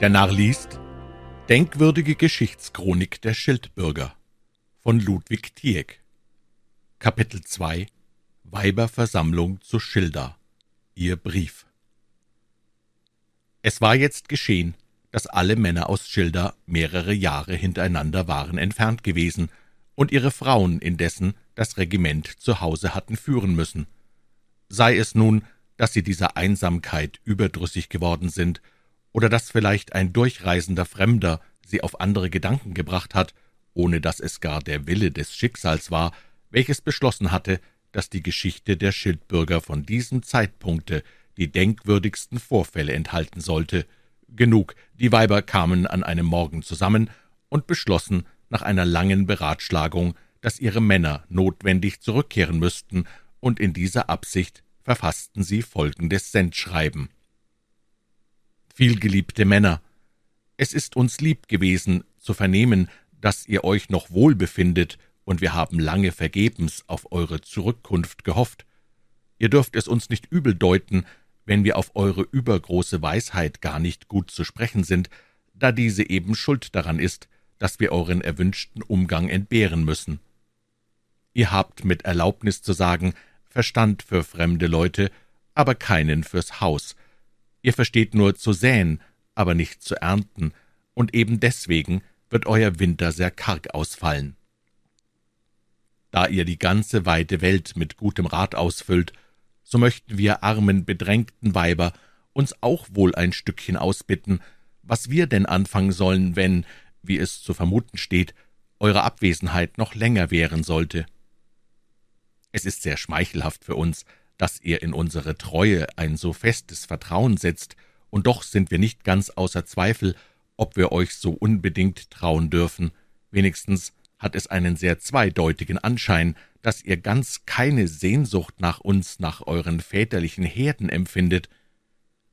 Der Narr liest Denkwürdige Geschichtschronik der Schildbürger von Ludwig Tieck. Kapitel 2 Weiberversammlung zu Schilda. Ihr Brief. Es war jetzt geschehen, dass alle Männer aus Schilda mehrere Jahre hintereinander waren entfernt gewesen und ihre Frauen indessen das Regiment zu Hause hatten führen müssen. Sei es nun, dass sie dieser Einsamkeit überdrüssig geworden sind, oder dass vielleicht ein durchreisender Fremder sie auf andere Gedanken gebracht hat, ohne dass es gar der Wille des Schicksals war, welches beschlossen hatte, dass die Geschichte der Schildbürger von diesem Zeitpunkte die denkwürdigsten Vorfälle enthalten sollte. Genug, die Weiber kamen an einem Morgen zusammen und beschlossen nach einer langen Beratschlagung, dass ihre Männer notwendig zurückkehren müssten, und in dieser Absicht verfassten sie folgendes Sendschreiben. Vielgeliebte Männer, es ist uns lieb gewesen, zu vernehmen, dass ihr euch noch wohl befindet, und wir haben lange vergebens auf eure Zurückkunft gehofft. Ihr dürft es uns nicht übel deuten, wenn wir auf eure übergroße Weisheit gar nicht gut zu sprechen sind, da diese eben schuld daran ist, dass wir euren erwünschten Umgang entbehren müssen. Ihr habt mit Erlaubnis zu sagen Verstand für fremde Leute, aber keinen fürs Haus. Ihr versteht nur zu säen, aber nicht zu ernten, und eben deswegen wird euer Winter sehr karg ausfallen. Da ihr die ganze weite Welt mit gutem Rat ausfüllt, so möchten wir armen, bedrängten Weiber uns auch wohl ein Stückchen ausbitten, was wir denn anfangen sollen, wenn, wie es zu vermuten steht, eure Abwesenheit noch länger währen sollte. Es ist sehr schmeichelhaft für uns, dass ihr in unsere Treue ein so festes Vertrauen setzt, und doch sind wir nicht ganz außer Zweifel, ob wir euch so unbedingt trauen dürfen. Wenigstens hat es einen sehr zweideutigen Anschein, dass ihr ganz keine Sehnsucht nach uns, nach euren väterlichen Herden empfindet.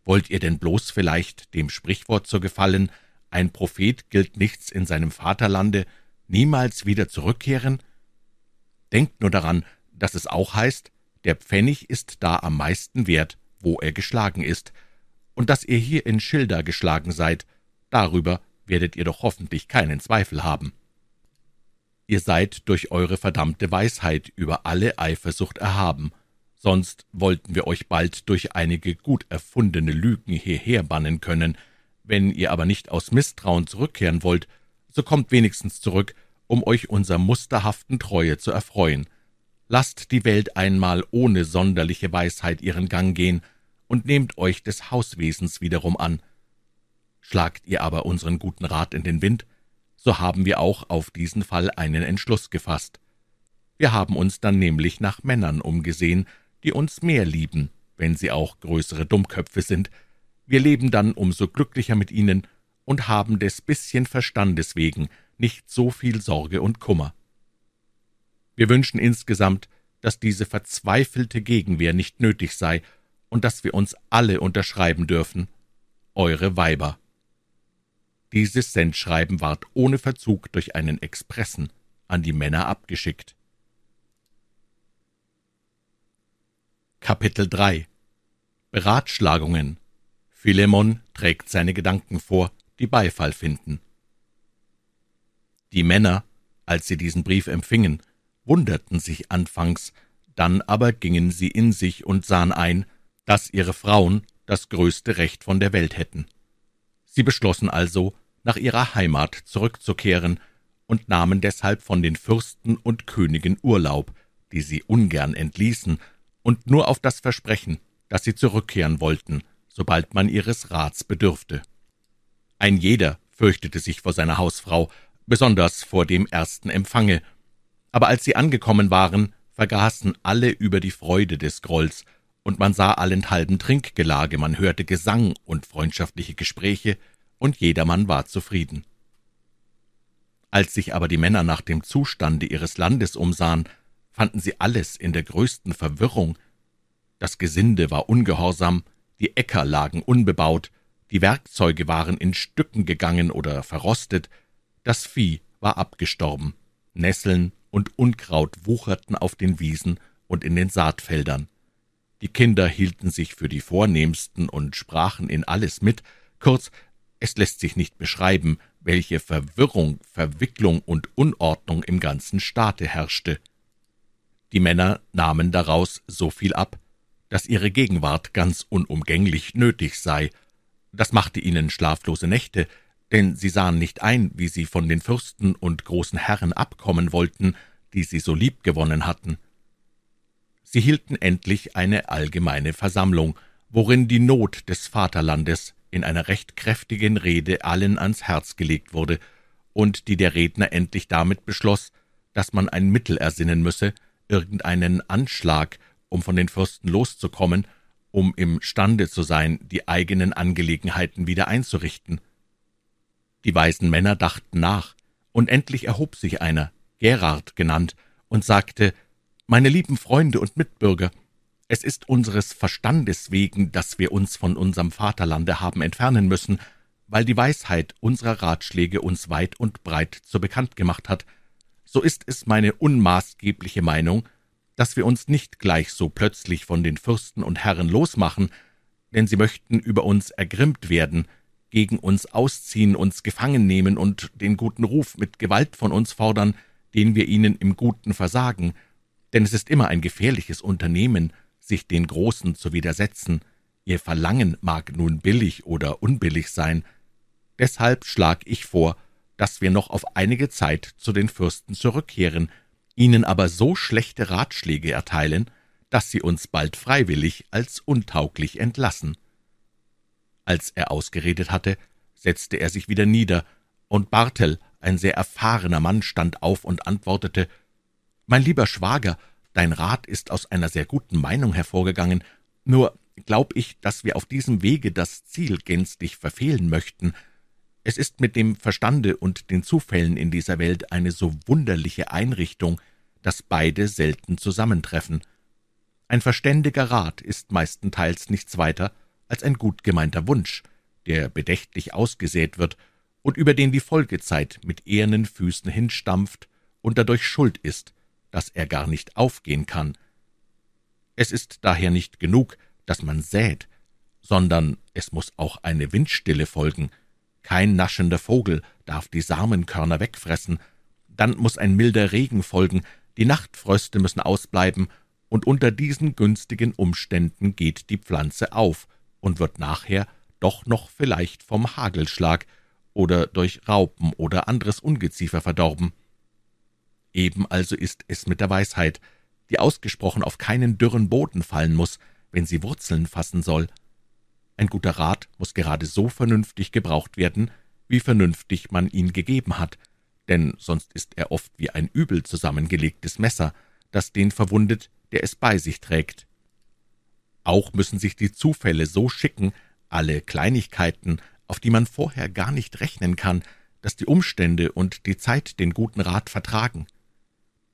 Wollt ihr denn bloß vielleicht dem Sprichwort zu gefallen, ein Prophet gilt nichts in seinem Vaterlande, niemals wieder zurückkehren? Denkt nur daran, dass es auch heißt, der Pfennig ist da am meisten wert, wo er geschlagen ist, und dass ihr hier in Schilda geschlagen seid, darüber werdet ihr doch hoffentlich keinen Zweifel haben. Ihr seid durch eure verdammte Weisheit über alle Eifersucht erhaben, sonst wollten wir euch bald durch einige gut erfundene Lügen hierher bannen können. Wenn ihr aber nicht aus Misstrauen zurückkehren wollt, so kommt wenigstens zurück, um euch unserer musterhaften Treue zu erfreuen. Lasst die Welt einmal ohne sonderliche Weisheit ihren Gang gehen und nehmt euch des Hauswesens wiederum an. Schlagt ihr aber unseren guten Rat in den Wind, so haben wir auch auf diesen Fall einen Entschluss gefasst. Wir haben uns dann nämlich nach Männern umgesehen, die uns mehr lieben, wenn sie auch größere Dummköpfe sind. Wir leben dann umso glücklicher mit ihnen und haben des bisschen Verstandes wegen nicht so viel Sorge und Kummer. Wir wünschen insgesamt, dass diese verzweifelte Gegenwehr nicht nötig sei und dass wir uns alle unterschreiben dürfen. Eure Weiber. Dieses Sendschreiben ward ohne Verzug durch einen Expressen an die Männer abgeschickt. Kapitel 3 Beratschlagungen Philemon trägt seine Gedanken vor, die Beifall finden. Die Männer, als sie diesen Brief empfingen, wunderten sich anfangs, dann aber gingen sie in sich und sahen ein, dass ihre Frauen das größte Recht von der Welt hätten. Sie beschlossen also, nach ihrer Heimat zurückzukehren und nahmen deshalb von den Fürsten und Königen Urlaub, die sie ungern entließen, und nur auf das Versprechen, dass sie zurückkehren wollten, sobald man ihres Rats bedürfte. Ein jeder fürchtete sich vor seiner Hausfrau, besonders vor dem ersten Empfange, aber als sie angekommen waren, vergaßen alle über die Freude des Grolls, und man sah allenthalben Trinkgelage, man hörte Gesang und freundschaftliche Gespräche, und jedermann war zufrieden. Als sich aber die Männer nach dem Zustande ihres Landes umsahen, fanden sie alles in der größten Verwirrung. Das Gesinde war ungehorsam, die Äcker lagen unbebaut, die Werkzeuge waren in Stücken gegangen oder verrostet, das Vieh war abgestorben, Nesseln und Unkraut wucherten auf den Wiesen und in den Saatfeldern. Die Kinder hielten sich für die Vornehmsten und sprachen in alles mit, kurz, Es lässt sich nicht beschreiben, welche Verwirrung, Verwicklung und Unordnung im ganzen Staate herrschte. Die Männer nahmen daraus so viel ab, dass ihre Gegenwart ganz unumgänglich nötig sei. Das machte ihnen schlaflose Nächte, denn sie sahen nicht ein, wie sie von den Fürsten und großen Herren abkommen wollten, die sie so lieb gewonnen hatten. Sie hielten endlich eine allgemeine Versammlung, worin die Not des Vaterlandes in einer recht kräftigen Rede allen ans Herz gelegt wurde, und die der Redner endlich damit beschloss, dass man ein Mittel ersinnen müsse, irgendeinen Anschlag, um von den Fürsten loszukommen, um imstande zu sein, die eigenen Angelegenheiten wieder einzurichten. Die weisen Männer dachten nach, und endlich erhob sich einer, Gerard genannt, und sagte, »Meine lieben Freunde und Mitbürger, es ist unseres Verstandes wegen, dass wir uns von unserem Vaterlande haben entfernen müssen, weil die Weisheit unserer Ratschläge uns weit und breit zu bekannt gemacht hat, so ist es meine unmaßgebliche Meinung, dass wir uns nicht gleich so plötzlich von den Fürsten und Herren losmachen, denn sie möchten über uns ergrimmt werden, gegen uns ausziehen, uns gefangen nehmen und den guten Ruf mit Gewalt von uns fordern, den wir ihnen im Guten versagen, denn es ist immer ein gefährliches Unternehmen, sich den Großen zu widersetzen, ihr Verlangen mag nun billig oder unbillig sein. Deshalb schlag ich vor, dass wir noch auf einige Zeit zu den Fürsten zurückkehren, ihnen aber so schlechte Ratschläge erteilen, dass sie uns bald freiwillig als untauglich entlassen. Als er ausgeredet hatte, setzte er sich wieder nieder, und Bartel, ein sehr erfahrener Mann, stand auf und antwortete Mein lieber Schwager, dein Rat ist aus einer sehr guten Meinung hervorgegangen, nur glaub ich, dass wir auf diesem Wege das Ziel gänzlich verfehlen möchten, es ist mit dem Verstande und den Zufällen in dieser Welt eine so wunderliche Einrichtung, dass beide selten zusammentreffen. Ein verständiger Rat ist meistenteils nichts weiter als ein gut gemeinter Wunsch, der bedächtlich ausgesät wird und über den die Folgezeit mit ehernen Füßen hinstampft und dadurch schuld ist, dass er gar nicht aufgehen kann. Es ist daher nicht genug, dass man sät, sondern es muss auch eine Windstille folgen, kein naschender Vogel darf die Samenkörner wegfressen, dann muss ein milder Regen folgen, die Nachtfröste müssen ausbleiben, und unter diesen günstigen Umständen geht die Pflanze auf und wird nachher doch noch vielleicht vom Hagelschlag oder durch Raupen oder anderes Ungeziefer verdorben. Eben also ist es mit der Weisheit, die ausgesprochen auf keinen dürren Boden fallen muss, wenn sie Wurzeln fassen soll. Ein guter Rat muss gerade so vernünftig gebraucht werden, wie vernünftig man ihn gegeben hat, denn sonst ist er oft wie ein übel zusammengelegtes Messer, das den verwundet, der es bei sich trägt. Auch müssen sich die Zufälle so schicken, alle Kleinigkeiten, auf die man vorher gar nicht rechnen kann, dass die Umstände und die Zeit den guten Rat vertragen.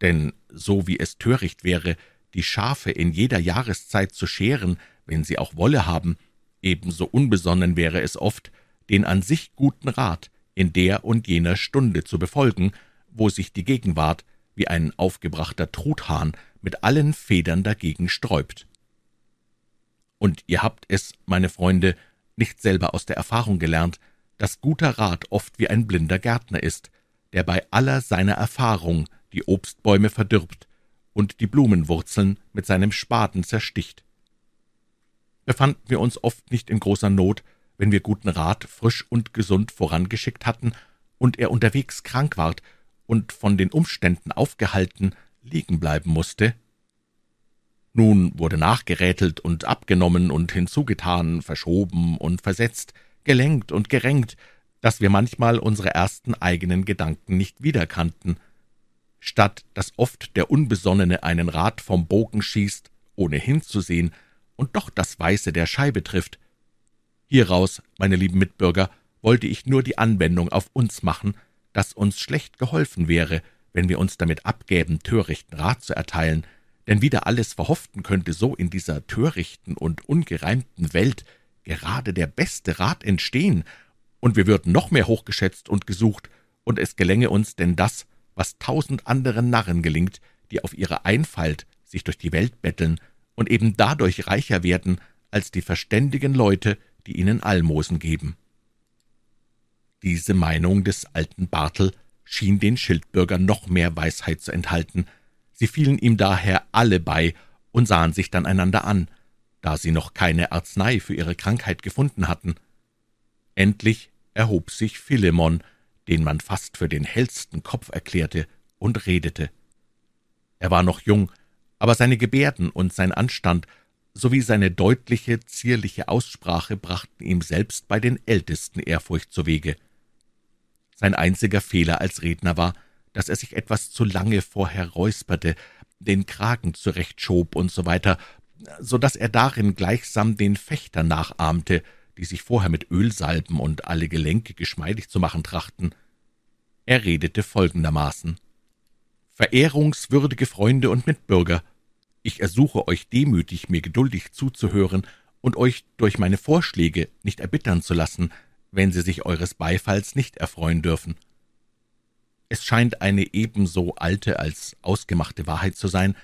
Denn so wie es töricht wäre, die Schafe in jeder Jahreszeit zu scheren, wenn sie auch Wolle haben, Ebenso unbesonnen wäre es oft, den an sich guten Rat in der und jener Stunde zu befolgen, wo sich die Gegenwart wie ein aufgebrachter Truthahn mit allen Federn dagegen sträubt. Und ihr habt es, meine Freunde, nicht selber aus der Erfahrung gelernt, dass guter Rat oft wie ein blinder Gärtner ist, der bei aller seiner Erfahrung die Obstbäume verdirbt und die Blumenwurzeln mit seinem Spaten zersticht befanden wir uns oft nicht in großer Not, wenn wir guten Rat frisch und gesund vorangeschickt hatten und er unterwegs krank ward und von den Umständen aufgehalten liegen bleiben musste. Nun wurde nachgerätelt und abgenommen und hinzugetan, verschoben und versetzt, gelenkt und gerenkt, dass wir manchmal unsere ersten eigenen Gedanken nicht wiederkannten. Statt dass oft der Unbesonnene einen Rat vom Bogen schießt, ohne hinzusehen, und doch das Weiße der Scheibe trifft. Hieraus, meine lieben Mitbürger, wollte ich nur die Anwendung auf uns machen, dass uns schlecht geholfen wäre, wenn wir uns damit abgäben, törichten Rat zu erteilen, denn wieder alles verhofften könnte, so in dieser törichten und ungereimten Welt gerade der beste Rat entstehen, und wir würden noch mehr hochgeschätzt und gesucht, und es gelänge uns denn das, was tausend anderen Narren gelingt, die auf ihre Einfalt sich durch die Welt betteln und eben dadurch reicher werden als die verständigen Leute, die ihnen Almosen geben. Diese Meinung des alten Bartel schien den Schildbürgern noch mehr Weisheit zu enthalten. Sie fielen ihm daher alle bei und sahen sich dann einander an, da sie noch keine Arznei für ihre Krankheit gefunden hatten. Endlich erhob sich Philemon, den man fast für den hellsten Kopf erklärte, und redete. Er war noch jung, aber seine Gebärden und sein Anstand sowie seine deutliche, zierliche Aussprache brachten ihm selbst bei den Ältesten Ehrfurcht zuwege. Sein einziger Fehler als Redner war, dass er sich etwas zu lange vorher räusperte, den Kragen zurechtschob und so weiter, so dass er darin gleichsam den Fechter nachahmte, die sich vorher mit Ölsalben und alle Gelenke geschmeidig zu machen trachten. Er redete folgendermaßen Verehrungswürdige Freunde und Mitbürger, ich ersuche euch demütig, mir geduldig zuzuhören und euch durch meine Vorschläge nicht erbittern zu lassen, wenn sie sich eures Beifalls nicht erfreuen dürfen. Es scheint eine ebenso alte als ausgemachte Wahrheit zu sein,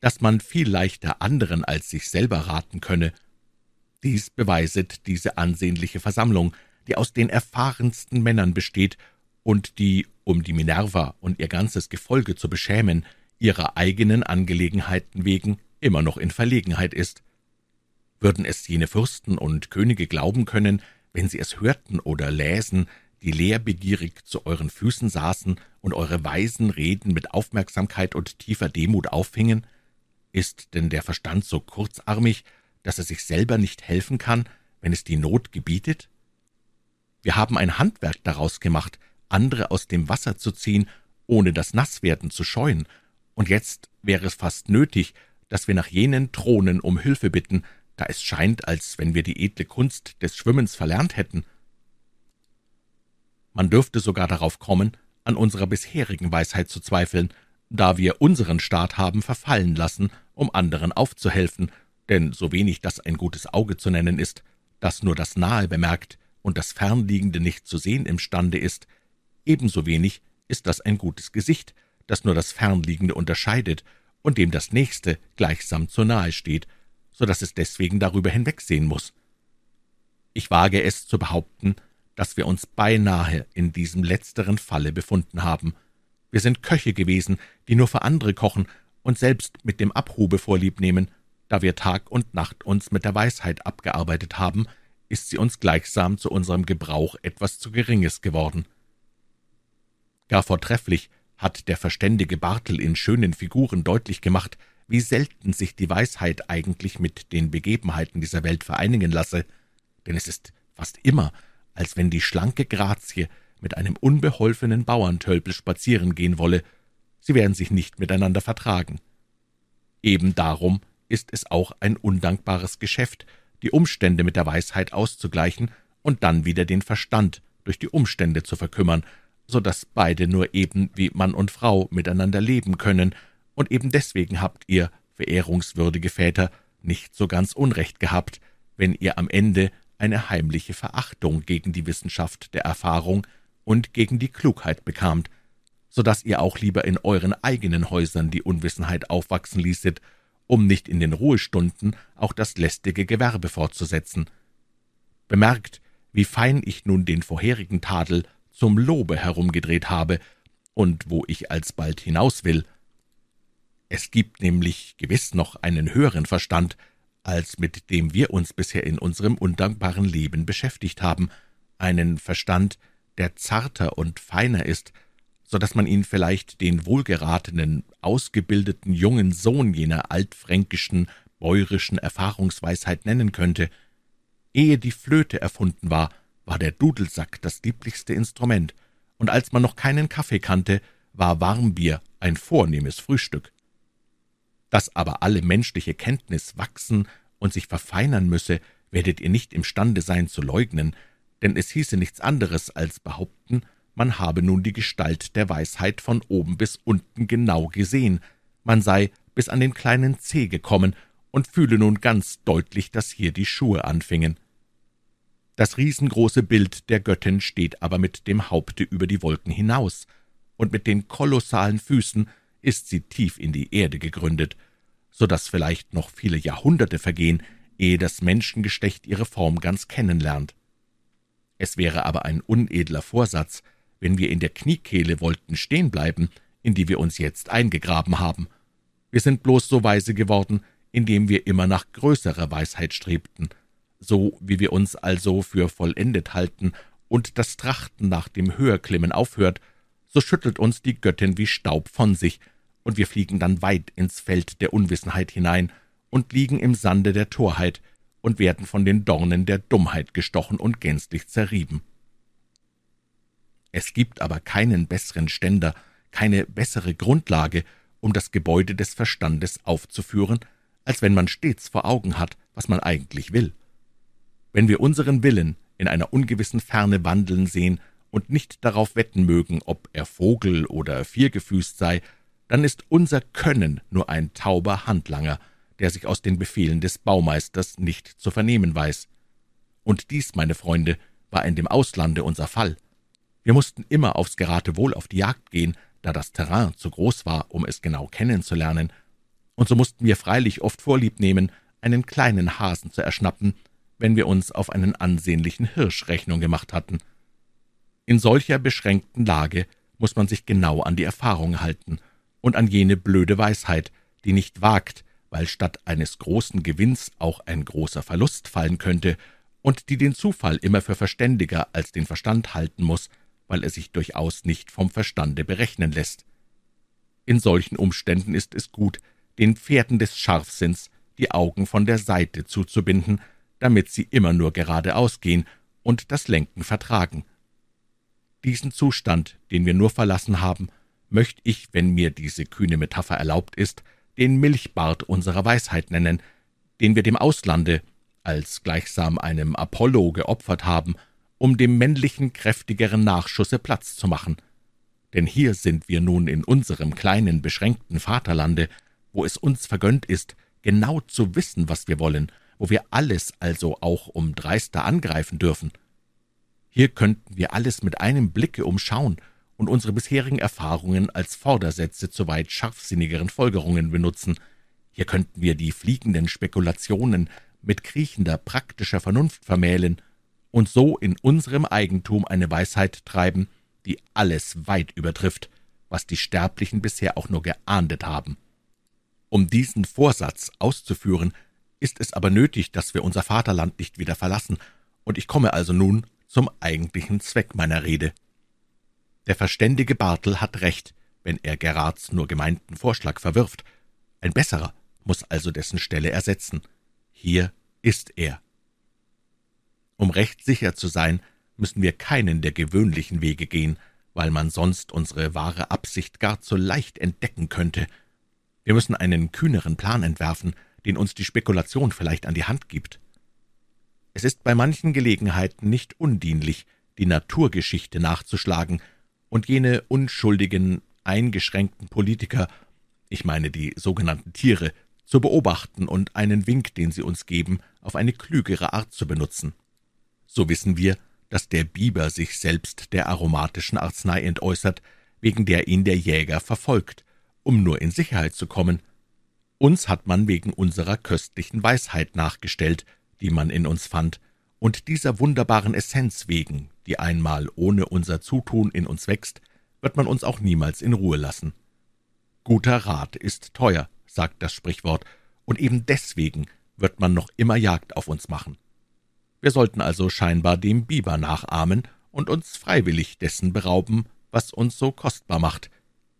dass man viel leichter anderen als sich selber raten könne. Dies beweiset diese ansehnliche Versammlung, die aus den erfahrensten Männern besteht und die, um die Minerva und ihr ganzes Gefolge zu beschämen, ihrer eigenen Angelegenheiten wegen immer noch in Verlegenheit ist. Würden es jene Fürsten und Könige glauben können, wenn sie es hörten oder läsen, die lehrbegierig zu euren Füßen saßen und eure weisen Reden mit Aufmerksamkeit und tiefer Demut auffingen? Ist denn der Verstand so kurzarmig, dass er sich selber nicht helfen kann, wenn es die Not gebietet? Wir haben ein Handwerk daraus gemacht, andere aus dem Wasser zu ziehen, ohne das Nasswerden zu scheuen, und jetzt wäre es fast nötig, dass wir nach jenen Thronen um Hilfe bitten, da es scheint, als wenn wir die edle Kunst des Schwimmens verlernt hätten. Man dürfte sogar darauf kommen, an unserer bisherigen Weisheit zu zweifeln, da wir unseren Staat haben verfallen lassen, um anderen aufzuhelfen, denn so wenig das ein gutes Auge zu nennen ist, das nur das Nahe bemerkt und das Fernliegende nicht zu sehen imstande ist, ebenso wenig ist das ein gutes Gesicht, das nur das Fernliegende unterscheidet und dem das Nächste gleichsam zu nahe steht, so dass es deswegen darüber hinwegsehen muss. Ich wage es zu behaupten, dass wir uns beinahe in diesem letzteren Falle befunden haben. Wir sind Köche gewesen, die nur für andere kochen und selbst mit dem Abhube vorlieb nehmen. Da wir Tag und Nacht uns mit der Weisheit abgearbeitet haben, ist sie uns gleichsam zu unserem Gebrauch etwas zu Geringes geworden. Gar vortrefflich hat der verständige Bartel in schönen Figuren deutlich gemacht, wie selten sich die Weisheit eigentlich mit den Begebenheiten dieser Welt vereinigen lasse, denn es ist fast immer, als wenn die schlanke Grazie mit einem unbeholfenen Bauerntölpel spazieren gehen wolle, sie werden sich nicht miteinander vertragen. Eben darum ist es auch ein undankbares Geschäft, die Umstände mit der Weisheit auszugleichen und dann wieder den Verstand durch die Umstände zu verkümmern, so dass beide nur eben wie Mann und Frau miteinander leben können, und eben deswegen habt ihr, verehrungswürdige Väter, nicht so ganz Unrecht gehabt, wenn ihr am Ende eine heimliche Verachtung gegen die Wissenschaft der Erfahrung und gegen die Klugheit bekamt, so dass ihr auch lieber in euren eigenen Häusern die Unwissenheit aufwachsen ließet, um nicht in den Ruhestunden auch das lästige Gewerbe fortzusetzen. Bemerkt, wie fein ich nun den vorherigen Tadel zum Lobe herumgedreht habe und wo ich alsbald hinaus will. Es gibt nämlich gewiss noch einen höheren Verstand, als mit dem wir uns bisher in unserem undankbaren Leben beschäftigt haben, einen Verstand, der zarter und feiner ist, so dass man ihn vielleicht den wohlgeratenen, ausgebildeten jungen Sohn jener altfränkischen, bäuerischen Erfahrungsweisheit nennen könnte. Ehe die Flöte erfunden war, war der Dudelsack das lieblichste Instrument, und als man noch keinen Kaffee kannte, war Warmbier ein vornehmes Frühstück dass aber alle menschliche Kenntnis wachsen und sich verfeinern müsse, werdet ihr nicht imstande sein zu leugnen, denn es hieße nichts anderes als behaupten, man habe nun die Gestalt der Weisheit von oben bis unten genau gesehen, man sei bis an den kleinen Zeh gekommen und fühle nun ganz deutlich, dass hier die Schuhe anfingen. Das riesengroße Bild der Göttin steht aber mit dem Haupte über die Wolken hinaus, und mit den kolossalen Füßen ist sie tief in die Erde gegründet, so dass vielleicht noch viele Jahrhunderte vergehen, ehe das Menschengestecht ihre Form ganz kennenlernt. Es wäre aber ein unedler Vorsatz, wenn wir in der Kniekehle wollten stehen bleiben, in die wir uns jetzt eingegraben haben. Wir sind bloß so weise geworden, indem wir immer nach größerer Weisheit strebten. So wie wir uns also für vollendet halten und das Trachten nach dem Höherklimmen aufhört, so schüttelt uns die Göttin wie Staub von sich, und wir fliegen dann weit ins Feld der Unwissenheit hinein und liegen im Sande der Torheit und werden von den Dornen der Dummheit gestochen und gänzlich zerrieben. Es gibt aber keinen besseren Ständer, keine bessere Grundlage, um das Gebäude des Verstandes aufzuführen, als wenn man stets vor Augen hat, was man eigentlich will. Wenn wir unseren Willen in einer ungewissen Ferne wandeln sehen und nicht darauf wetten mögen, ob er Vogel oder viergefüßt sei, dann ist unser Können nur ein tauber Handlanger, der sich aus den Befehlen des Baumeisters nicht zu vernehmen weiß. Und dies, meine Freunde, war in dem Auslande unser Fall. Wir mussten immer aufs Geratewohl auf die Jagd gehen, da das Terrain zu groß war, um es genau kennenzulernen, und so mussten wir freilich oft Vorlieb nehmen, einen kleinen Hasen zu erschnappen, wenn wir uns auf einen ansehnlichen Hirsch Rechnung gemacht hatten. In solcher beschränkten Lage muss man sich genau an die Erfahrung halten und an jene blöde Weisheit, die nicht wagt, weil statt eines großen Gewinns auch ein großer Verlust fallen könnte, und die den Zufall immer für verständiger als den Verstand halten muss, weil er sich durchaus nicht vom Verstande berechnen lässt. In solchen Umständen ist es gut, den Pferden des Scharfsinns die Augen von der Seite zuzubinden, damit sie immer nur geradeaus gehen und das Lenken vertragen. Diesen Zustand, den wir nur verlassen haben, möchte ich, wenn mir diese kühne Metapher erlaubt ist, den Milchbart unserer Weisheit nennen, den wir dem Auslande als gleichsam einem Apollo geopfert haben, um dem männlichen, kräftigeren Nachschusse Platz zu machen. Denn hier sind wir nun in unserem kleinen, beschränkten Vaterlande, wo es uns vergönnt ist, genau zu wissen, was wir wollen, wo wir alles also auch um dreister angreifen dürfen. Hier könnten wir alles mit einem Blicke umschauen und unsere bisherigen Erfahrungen als Vordersätze zu weit scharfsinnigeren Folgerungen benutzen. Hier könnten wir die fliegenden Spekulationen mit kriechender, praktischer Vernunft vermählen und so in unserem Eigentum eine Weisheit treiben, die alles weit übertrifft, was die Sterblichen bisher auch nur geahndet haben. Um diesen Vorsatz auszuführen, ist es aber nötig, dass wir unser Vaterland nicht wieder verlassen, und ich komme also nun zum eigentlichen Zweck meiner Rede. Der verständige Bartel hat recht, wenn er Gerards nur gemeinten Vorschlag verwirft. Ein besserer muss also dessen Stelle ersetzen. Hier ist er. Um recht sicher zu sein, müssen wir keinen der gewöhnlichen Wege gehen, weil man sonst unsere wahre Absicht gar zu leicht entdecken könnte. Wir müssen einen kühneren Plan entwerfen, den uns die Spekulation vielleicht an die Hand gibt. Es ist bei manchen Gelegenheiten nicht undienlich, die Naturgeschichte nachzuschlagen und jene unschuldigen, eingeschränkten Politiker, ich meine die sogenannten Tiere, zu beobachten und einen Wink, den sie uns geben, auf eine klügere Art zu benutzen. So wissen wir, dass der Biber sich selbst der aromatischen Arznei entäußert, wegen der ihn der Jäger verfolgt, um nur in Sicherheit zu kommen. Uns hat man wegen unserer köstlichen Weisheit nachgestellt, die man in uns fand, und dieser wunderbaren Essenz wegen, die einmal ohne unser Zutun in uns wächst, wird man uns auch niemals in Ruhe lassen. Guter Rat ist teuer, sagt das Sprichwort, und eben deswegen wird man noch immer Jagd auf uns machen. Wir sollten also scheinbar dem Biber nachahmen und uns freiwillig dessen berauben, was uns so kostbar macht.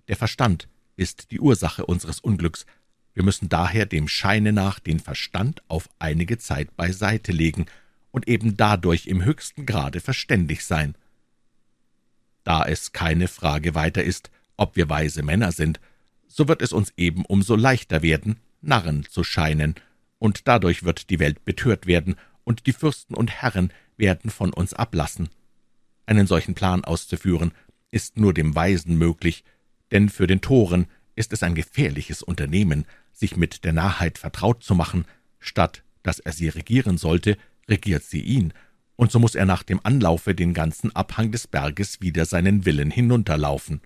Der Verstand ist die Ursache unseres Unglücks. Wir müssen daher dem Scheine nach den Verstand auf einige Zeit beiseite legen und eben dadurch im höchsten Grade verständig sein. Da es keine Frage weiter ist, ob wir weise Männer sind, so wird es uns eben umso leichter werden, Narren zu scheinen, und dadurch wird die Welt betört werden, und die Fürsten und Herren werden von uns ablassen. Einen solchen Plan auszuführen, ist nur dem Weisen möglich, denn für den Toren ist es ein gefährliches Unternehmen, sich mit der Narrheit vertraut zu machen, statt dass er sie regieren sollte, regiert sie ihn, und so muss er nach dem Anlaufe den ganzen Abhang des Berges wieder seinen Willen hinunterlaufen.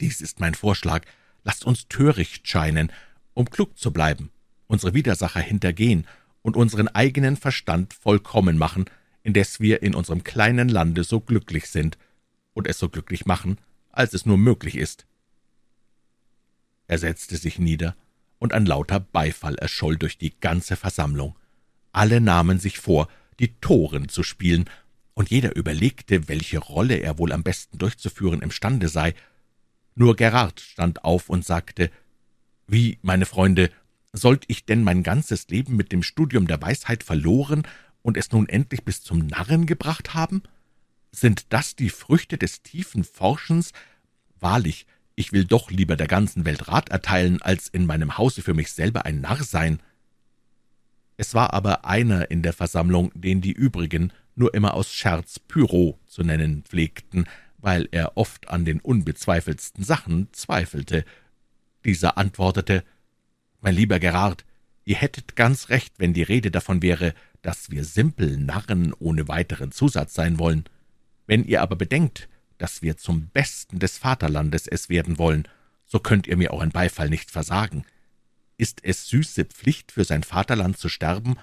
Dies ist mein Vorschlag, lasst uns töricht scheinen, um klug zu bleiben, unsere Widersacher hintergehen und unseren eigenen Verstand vollkommen machen, indes wir in unserem kleinen Lande so glücklich sind und es so glücklich machen, als es nur möglich ist.« Er setzte sich nieder, und ein lauter Beifall erscholl durch die ganze Versammlung. Alle nahmen sich vor, die Toren zu spielen, und jeder überlegte, welche Rolle er wohl am besten durchzuführen imstande sei. Nur Gerard stand auf und sagte, »Wie, meine Freunde, sollt ich denn mein ganzes Leben mit dem Studium der Weisheit verloren und es nun endlich bis zum Narren gebracht haben? Sind das die Früchte des tiefen Forschens? Wahrlich, ich will doch lieber der ganzen Welt Rat erteilen, als in meinem Hause für mich selber ein Narr sein.« Es war aber einer in der Versammlung, den die übrigen nur immer aus Scherz Pyro zu nennen pflegten, weil er oft an den unbezweifeltsten Sachen zweifelte. Dieser antwortete, »Mein lieber Gerard, ihr hättet ganz recht, wenn die Rede davon wäre, dass wir simpel Narren ohne weiteren Zusatz sein wollen. Wenn ihr aber bedenkt, dass wir zum Besten des Vaterlandes es werden wollen, so könnt ihr mir euren Beifall nicht versagen. Ist es süße Pflicht, für sein Vaterland zu sterben,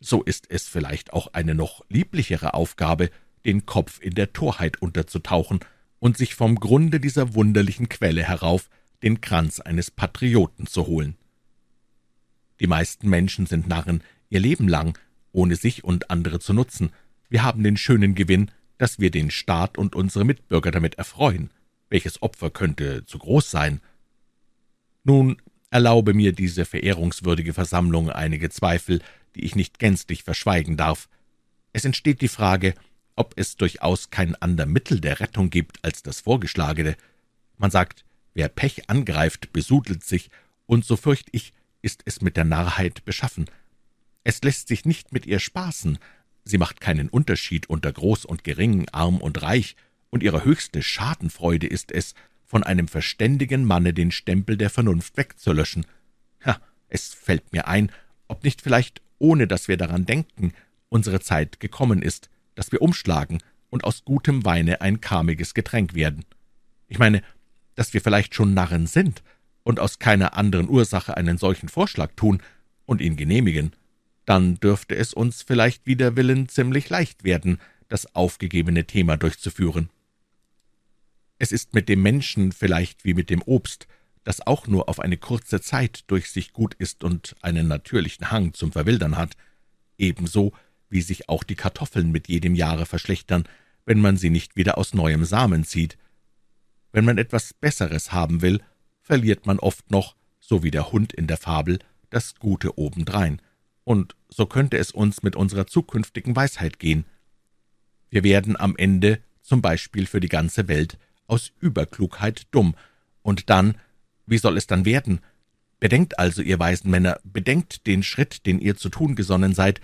so ist es vielleicht auch eine noch lieblichere Aufgabe, den Kopf in der Torheit unterzutauchen und sich vom Grunde dieser wunderlichen Quelle herauf den Kranz eines Patrioten zu holen. Die meisten Menschen sind Narren ihr Leben lang, ohne sich und andere zu nutzen. Wir haben den schönen Gewinn, dass wir den Staat und unsere Mitbürger damit erfreuen. Welches Opfer könnte zu groß sein? Nun erlaube mir diese verehrungswürdige Versammlung einige Zweifel, die ich nicht gänzlich verschweigen darf. Es entsteht die Frage, ob es durchaus kein ander Mittel der Rettung gibt als das vorgeschlagene. Man sagt, wer Pech angreift, besudelt sich, und so fürcht ich, ist es mit der Narrheit beschaffen. Es lässt sich nicht mit ihr spaßen, sie macht keinen Unterschied unter groß und gering, arm und reich, und ihre höchste Schadenfreude ist es, von einem verständigen Manne den Stempel der Vernunft wegzulöschen. Ha, es fällt mir ein, ob nicht vielleicht ohne dass wir daran denken, unsere Zeit gekommen ist, dass wir umschlagen und aus gutem Weine ein karmiges Getränk werden. Ich meine, dass wir vielleicht schon Narren sind und aus keiner anderen Ursache einen solchen Vorschlag tun und ihn genehmigen, dann dürfte es uns vielleicht wider Willen ziemlich leicht werden, das aufgegebene Thema durchzuführen. Es ist mit dem Menschen vielleicht wie mit dem Obst, das auch nur auf eine kurze Zeit durch sich gut ist und einen natürlichen Hang zum Verwildern hat, ebenso wie sich auch die Kartoffeln mit jedem Jahre verschlechtern, wenn man sie nicht wieder aus neuem Samen zieht. Wenn man etwas Besseres haben will, verliert man oft noch, so wie der Hund in der Fabel, das Gute obendrein. Und so könnte es uns mit unserer zukünftigen Weisheit gehen. Wir werden am Ende, zum Beispiel für die ganze Welt, aus Überklugheit dumm, und dann wie soll es dann werden? Bedenkt also, ihr weisen Männer, bedenkt den Schritt, den ihr zu tun gesonnen seid.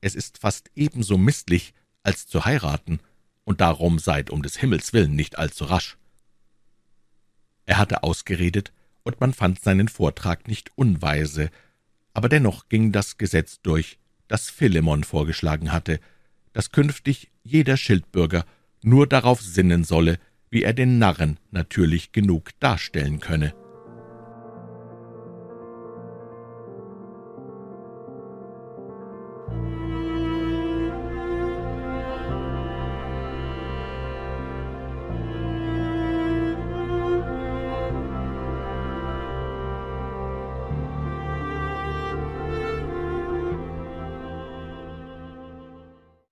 Es ist fast ebenso misslich, als zu heiraten, und darum seid um des Himmels willen nicht allzu rasch. Er hatte ausgeredet, und man fand seinen Vortrag nicht unweise, aber dennoch ging das Gesetz durch, das Philemon vorgeschlagen hatte, dass künftig jeder Schildbürger nur darauf sinnen solle, wie er den Narren natürlich genug darstellen könne.